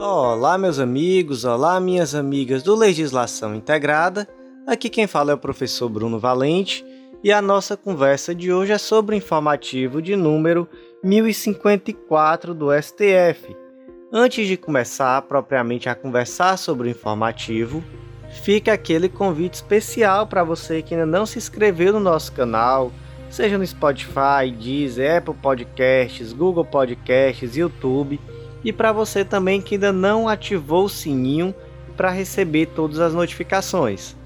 Olá, meus amigos, olá, minhas amigas do Legislação Integrada. Aqui quem fala é o professor Bruno Valente e a nossa conversa de hoje é sobre o informativo de número 1054 do STF. Antes de começar propriamente a conversar sobre o informativo, fica aquele convite especial para você que ainda não se inscreveu no nosso canal, seja no Spotify, Deezer, Apple Podcasts, Google Podcasts, YouTube e para você também que ainda não ativou o sininho para receber todas as notificações.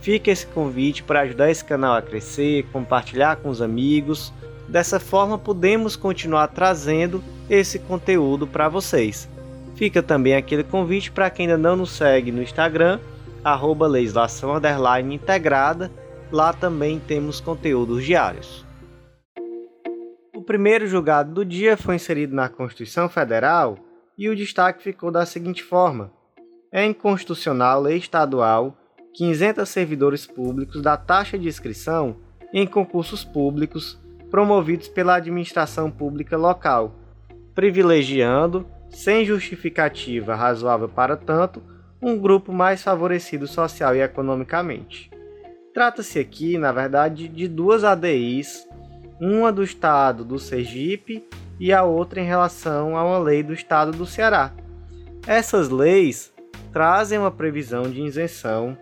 Fica esse convite para ajudar esse canal a crescer, compartilhar com os amigos. Dessa forma, podemos continuar trazendo esse conteúdo para vocês. Fica também aquele convite para quem ainda não nos segue no Instagram, arroba legislação integrada. Lá também temos conteúdos diários. O primeiro julgado do dia foi inserido na Constituição Federal e o destaque ficou da seguinte forma: é inconstitucional lei estadual que isenta servidores públicos da taxa de inscrição em concursos públicos promovidos pela administração pública local, privilegiando, sem justificativa razoável para tanto, um grupo mais favorecido social e economicamente. Trata-se aqui, na verdade, de duas ADIs, uma do estado do Sergipe e a outra em relação a uma lei do estado do Ceará. Essas leis trazem uma previsão de isenção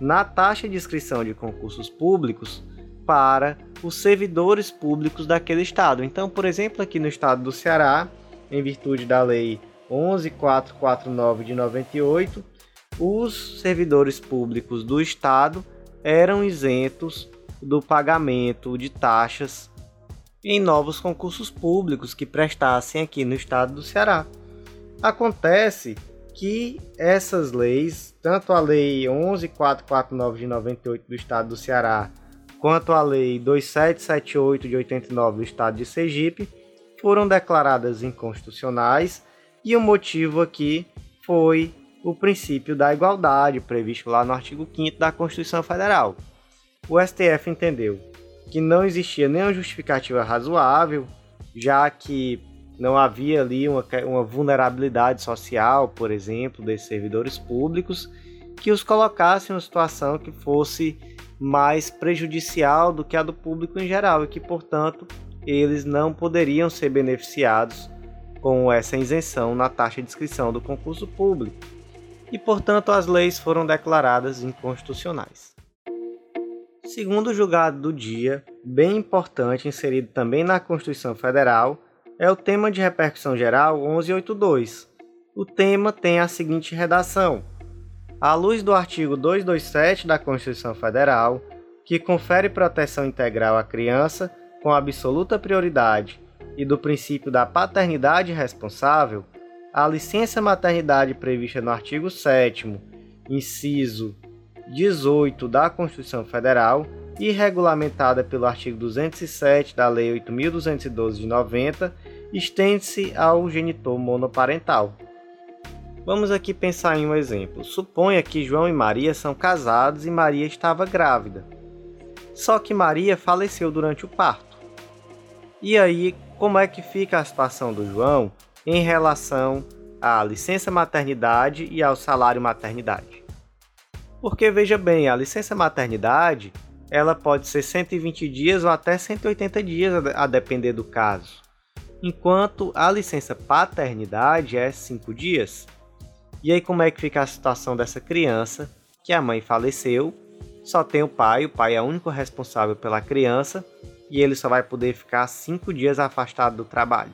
na taxa de inscrição de concursos públicos para os servidores públicos daquele estado. Então, por exemplo, aqui no estado do Ceará, em virtude da lei 11449 de 98, os servidores públicos do estado eram isentos do pagamento de taxas em novos concursos públicos que prestassem aqui no estado do Ceará. Acontece que essas leis, tanto a lei 11449 de 98 do estado do Ceará, quanto a lei 2778 de 89 do estado de Sergipe, foram declaradas inconstitucionais e o motivo aqui foi o princípio da igualdade previsto lá no artigo 5 da Constituição Federal. O STF entendeu que não existia nenhuma justificativa razoável, já que não havia ali uma, uma vulnerabilidade social, por exemplo, desses servidores públicos, que os colocasse em uma situação que fosse mais prejudicial do que a do público em geral e que, portanto, eles não poderiam ser beneficiados com essa isenção na taxa de inscrição do concurso público. E, portanto, as leis foram declaradas inconstitucionais. Segundo julgado do dia, bem importante, inserido também na Constituição Federal, é o tema de repercussão geral 1182. O tema tem a seguinte redação: À luz do artigo 227 da Constituição Federal, que confere proteção integral à criança com absoluta prioridade, e do princípio da paternidade responsável, a licença maternidade prevista no artigo 7, inciso 18 da Constituição Federal e regulamentada pelo artigo 207 da Lei 8212 de 90, estende-se ao genitor monoparental. Vamos aqui pensar em um exemplo. Suponha que João e Maria são casados e Maria estava grávida. Só que Maria faleceu durante o parto. E aí, como é que fica a situação do João em relação à licença maternidade e ao salário maternidade? Porque veja bem, a licença maternidade ela pode ser 120 dias ou até 180 dias, a depender do caso. Enquanto a licença paternidade é 5 dias. E aí como é que fica a situação dessa criança que a mãe faleceu, só tem o pai, o pai é o único responsável pela criança e ele só vai poder ficar 5 dias afastado do trabalho.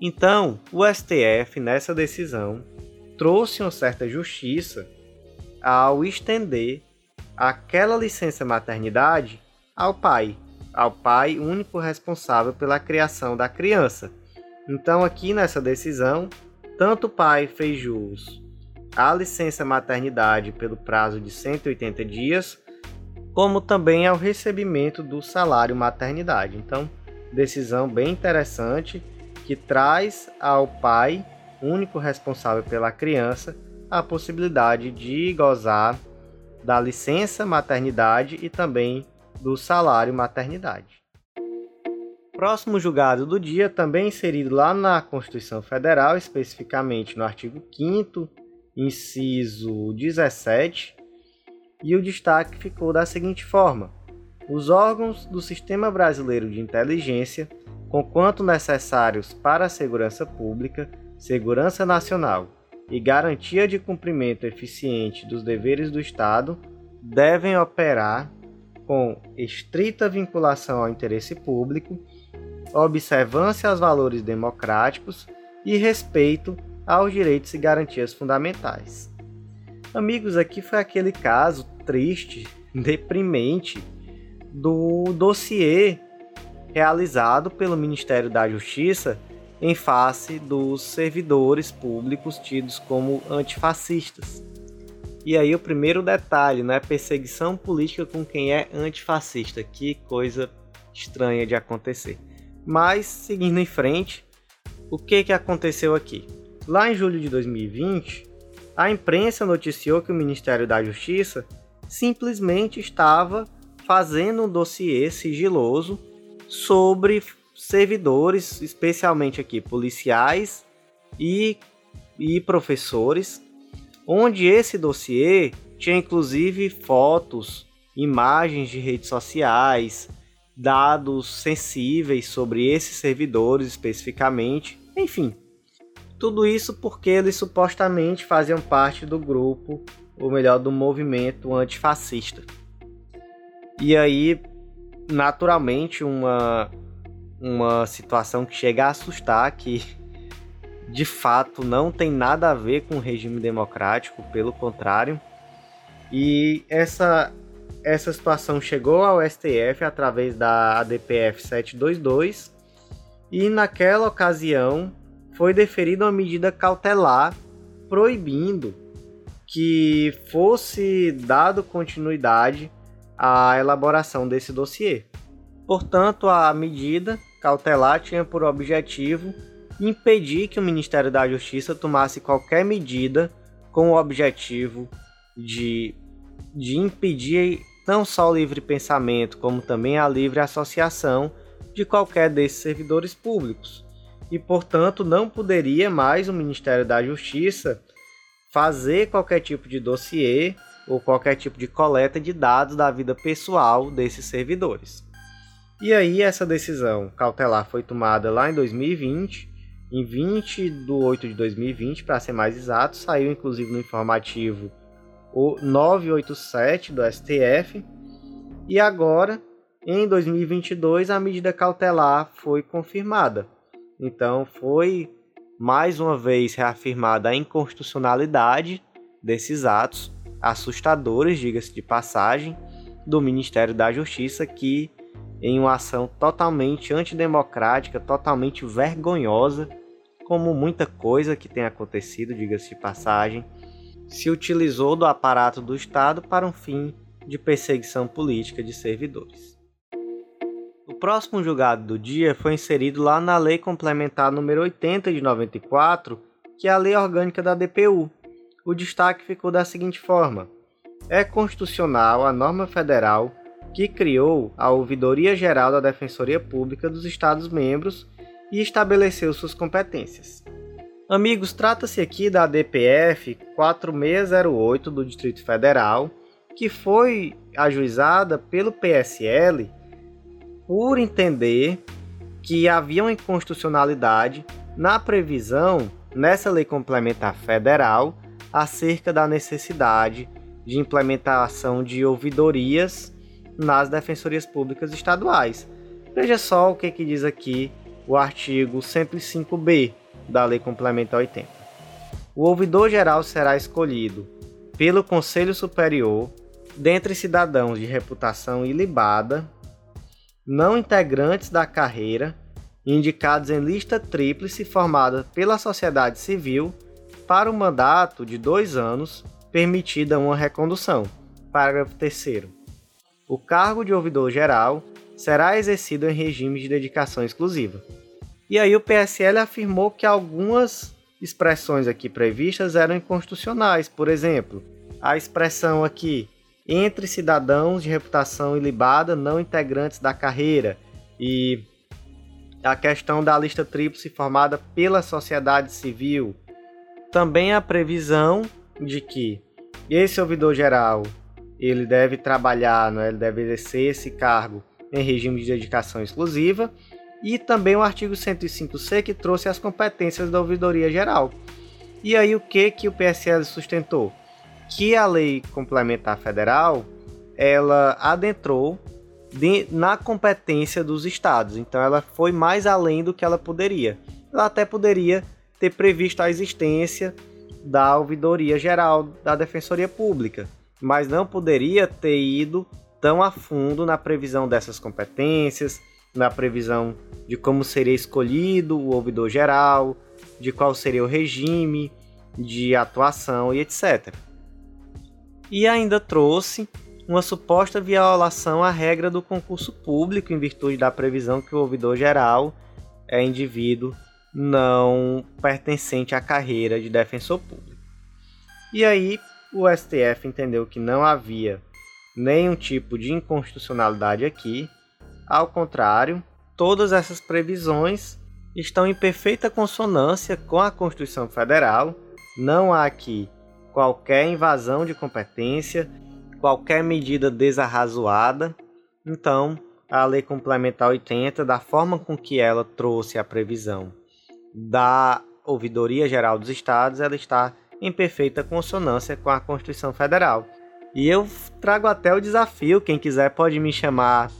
Então, o STF nessa decisão trouxe uma certa justiça ao estender aquela licença maternidade ao pai, ao pai único responsável pela criação da criança. Então, aqui nessa decisão, tanto o pai fez jus à licença maternidade pelo prazo de 180 dias, como também ao recebimento do salário maternidade. Então, decisão bem interessante que traz ao pai, único responsável pela criança, a possibilidade de gozar da licença maternidade e também do salário maternidade. próximo julgado do dia, também inserido lá na Constituição Federal, especificamente no artigo 5, inciso 17, e o destaque ficou da seguinte forma: os órgãos do Sistema Brasileiro de Inteligência, conquanto necessários para a segurança pública, segurança nacional e garantia de cumprimento eficiente dos deveres do Estado, devem operar com estrita vinculação ao interesse público, observância aos valores democráticos e respeito aos direitos e garantias fundamentais. Amigos, aqui foi aquele caso triste, deprimente do dossiê realizado pelo Ministério da Justiça em face dos servidores públicos tidos como antifascistas. E aí o primeiro detalhe, né? Perseguição política com quem é antifascista. Que coisa estranha de acontecer. Mas seguindo em frente, o que que aconteceu aqui? Lá em julho de 2020, a imprensa noticiou que o Ministério da Justiça simplesmente estava fazendo um dossiê sigiloso sobre servidores, especialmente aqui policiais e, e professores, onde esse dossiê tinha inclusive fotos, imagens de redes sociais, dados sensíveis sobre esses servidores especificamente, enfim. Tudo isso porque eles supostamente faziam parte do grupo, ou melhor, do movimento antifascista. E aí, naturalmente, uma, uma situação que chega a assustar, que de fato não tem nada a ver com o regime democrático, pelo contrário. E essa, essa situação chegou ao STF através da ADPF 722 e naquela ocasião foi deferida uma medida cautelar proibindo que fosse dado continuidade à elaboração desse dossiê. Portanto, a medida cautelar tinha por objetivo impedir que o Ministério da Justiça tomasse qualquer medida com o objetivo de, de impedir não só o livre pensamento, como também a livre associação de qualquer desses servidores públicos. E, portanto, não poderia mais o Ministério da Justiça fazer qualquer tipo de dossiê ou qualquer tipo de coleta de dados da vida pessoal desses servidores. E aí essa decisão cautelar foi tomada lá em 2020, em 20 de 8 de 2020, para ser mais exato, saiu inclusive no informativo o 987 do STF. E agora, em 2022, a medida cautelar foi confirmada. Então foi mais uma vez reafirmada a inconstitucionalidade desses atos assustadores, diga-se de passagem, do Ministério da Justiça que em uma ação totalmente antidemocrática, totalmente vergonhosa, como muita coisa que tem acontecido, diga-se de passagem, se utilizou do aparato do Estado para um fim de perseguição política de servidores. O próximo julgado do dia foi inserido lá na Lei Complementar número 80 de 94, que é a Lei Orgânica da DPU. O destaque ficou da seguinte forma: é constitucional a norma federal que criou a Ouvidoria Geral da Defensoria Pública dos Estados-membros e estabeleceu suas competências. Amigos, trata-se aqui da DPF 4608 do Distrito Federal, que foi ajuizada pelo PSL por entender que havia uma inconstitucionalidade na previsão nessa lei complementar federal acerca da necessidade de implementação de ouvidorias nas defensorias públicas estaduais. Veja só o que, que diz aqui o artigo 105b da Lei Complementar 80. O ouvidor geral será escolhido pelo Conselho Superior dentre cidadãos de reputação ilibada, não integrantes da carreira, indicados em lista tríplice formada pela sociedade civil para um mandato de dois anos, permitida uma recondução. Parágrafo 3 o cargo de ouvidor geral será exercido em regime de dedicação exclusiva. E aí o PSL afirmou que algumas expressões aqui previstas eram inconstitucionais, por exemplo, a expressão aqui entre cidadãos de reputação ilibada não integrantes da carreira e a questão da lista tríplice formada pela sociedade civil. Também a previsão de que esse ouvidor geral ele deve trabalhar, né, ele deve exercer esse cargo em regime de dedicação exclusiva, e também o artigo 105C que trouxe as competências da ouvidoria geral. E aí o que que o PSL sustentou? Que a lei complementar federal ela adentrou de, na competência dos estados. Então ela foi mais além do que ela poderia. Ela até poderia ter previsto a existência da ouvidoria geral da Defensoria Pública, mas não poderia ter ido tão a fundo na previsão dessas competências, na previsão de como seria escolhido o ouvidor geral, de qual seria o regime de atuação e etc. E ainda trouxe uma suposta violação à regra do concurso público em virtude da previsão que o ouvidor geral é indivíduo não pertencente à carreira de defensor público. E aí o STF entendeu que não havia nenhum tipo de inconstitucionalidade aqui, ao contrário, todas essas previsões estão em perfeita consonância com a Constituição Federal, não há aqui qualquer invasão de competência qualquer medida desarrazoada. Então, a Lei Complementar 80, da forma com que ela trouxe a previsão da Ouvidoria Geral dos Estados, ela está em perfeita consonância com a Constituição Federal. E eu trago até o desafio, quem quiser pode me chamar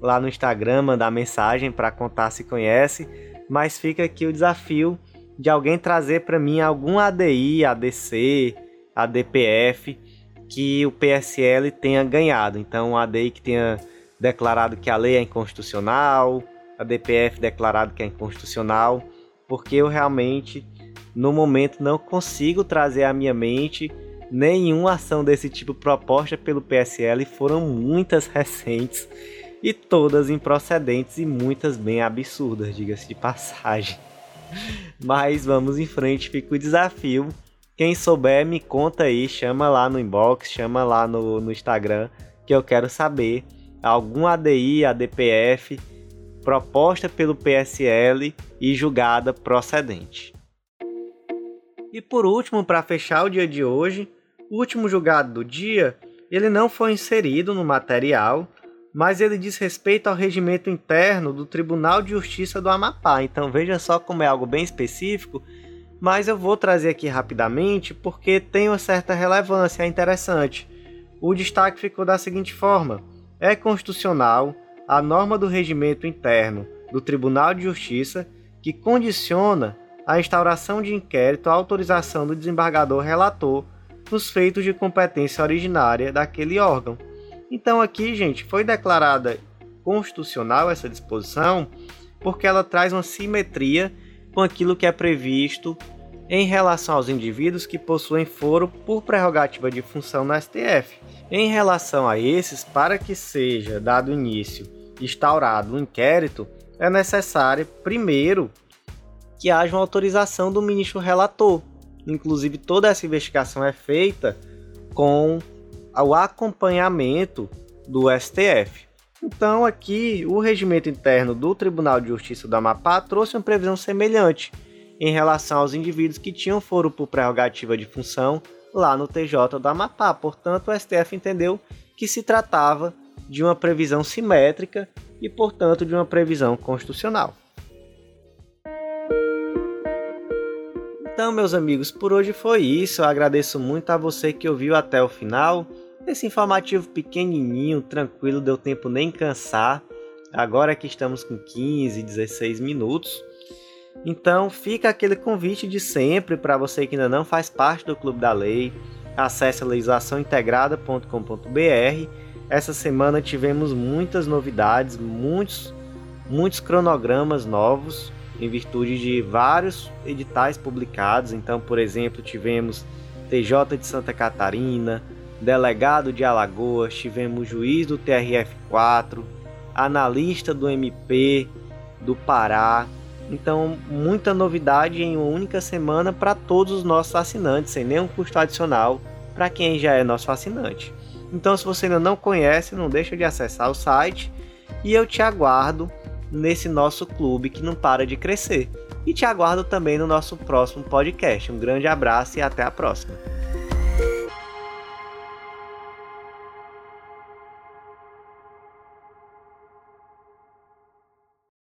lá no Instagram, mandar mensagem para contar se conhece, mas fica aqui o desafio de alguém trazer para mim algum ADI, ADC, ADPF que o PSL tenha ganhado. Então, a ADI que tenha declarado que a lei é inconstitucional, a DPF declarado que é inconstitucional, porque eu realmente, no momento, não consigo trazer à minha mente nenhuma ação desse tipo proposta pelo PSL. Foram muitas recentes e todas improcedentes e muitas bem absurdas, diga-se de passagem. Mas vamos em frente, fica o desafio quem souber, me conta aí, chama lá no inbox, chama lá no, no Instagram, que eu quero saber algum ADI, ADPF proposta pelo PSL e julgada procedente. E por último, para fechar o dia de hoje, o último julgado do dia, ele não foi inserido no material, mas ele diz respeito ao regimento interno do Tribunal de Justiça do Amapá. Então veja só como é algo bem específico mas eu vou trazer aqui rapidamente porque tem uma certa relevância, é interessante. O destaque ficou da seguinte forma: é constitucional a norma do regimento interno do Tribunal de Justiça que condiciona a instauração de inquérito à autorização do desembargador relator nos feitos de competência originária daquele órgão. Então aqui, gente, foi declarada constitucional essa disposição porque ela traz uma simetria com aquilo que é previsto em relação aos indivíduos que possuem foro por prerrogativa de função no STF. Em relação a esses, para que seja dado início instaurado um inquérito, é necessário, primeiro, que haja uma autorização do ministro relator. Inclusive, toda essa investigação é feita com o acompanhamento do STF. Então, aqui, o regimento interno do Tribunal de Justiça do Amapá trouxe uma previsão semelhante em relação aos indivíduos que tinham foro por prerrogativa de função lá no TJ do Amapá. Portanto, o STF entendeu que se tratava de uma previsão simétrica e, portanto, de uma previsão constitucional. Então, meus amigos, por hoje foi isso. Eu agradeço muito a você que ouviu até o final. Esse informativo pequenininho, tranquilo, deu tempo nem cansar. Agora que estamos com 15, 16 minutos. Então fica aquele convite de sempre para você que ainda não faz parte do Clube da Lei. Acesse legislaçãointegrada.com.br. Essa semana tivemos muitas novidades, muitos, muitos cronogramas novos em virtude de vários editais publicados. Então, por exemplo, tivemos TJ de Santa Catarina, delegado de Alagoas, tivemos juiz do TRF4, analista do MP do Pará. Então, muita novidade em uma única semana para todos os nossos assinantes, sem nenhum custo adicional para quem já é nosso assinante. Então, se você ainda não conhece, não deixa de acessar o site e eu te aguardo nesse nosso clube que não para de crescer. E te aguardo também no nosso próximo podcast. Um grande abraço e até a próxima.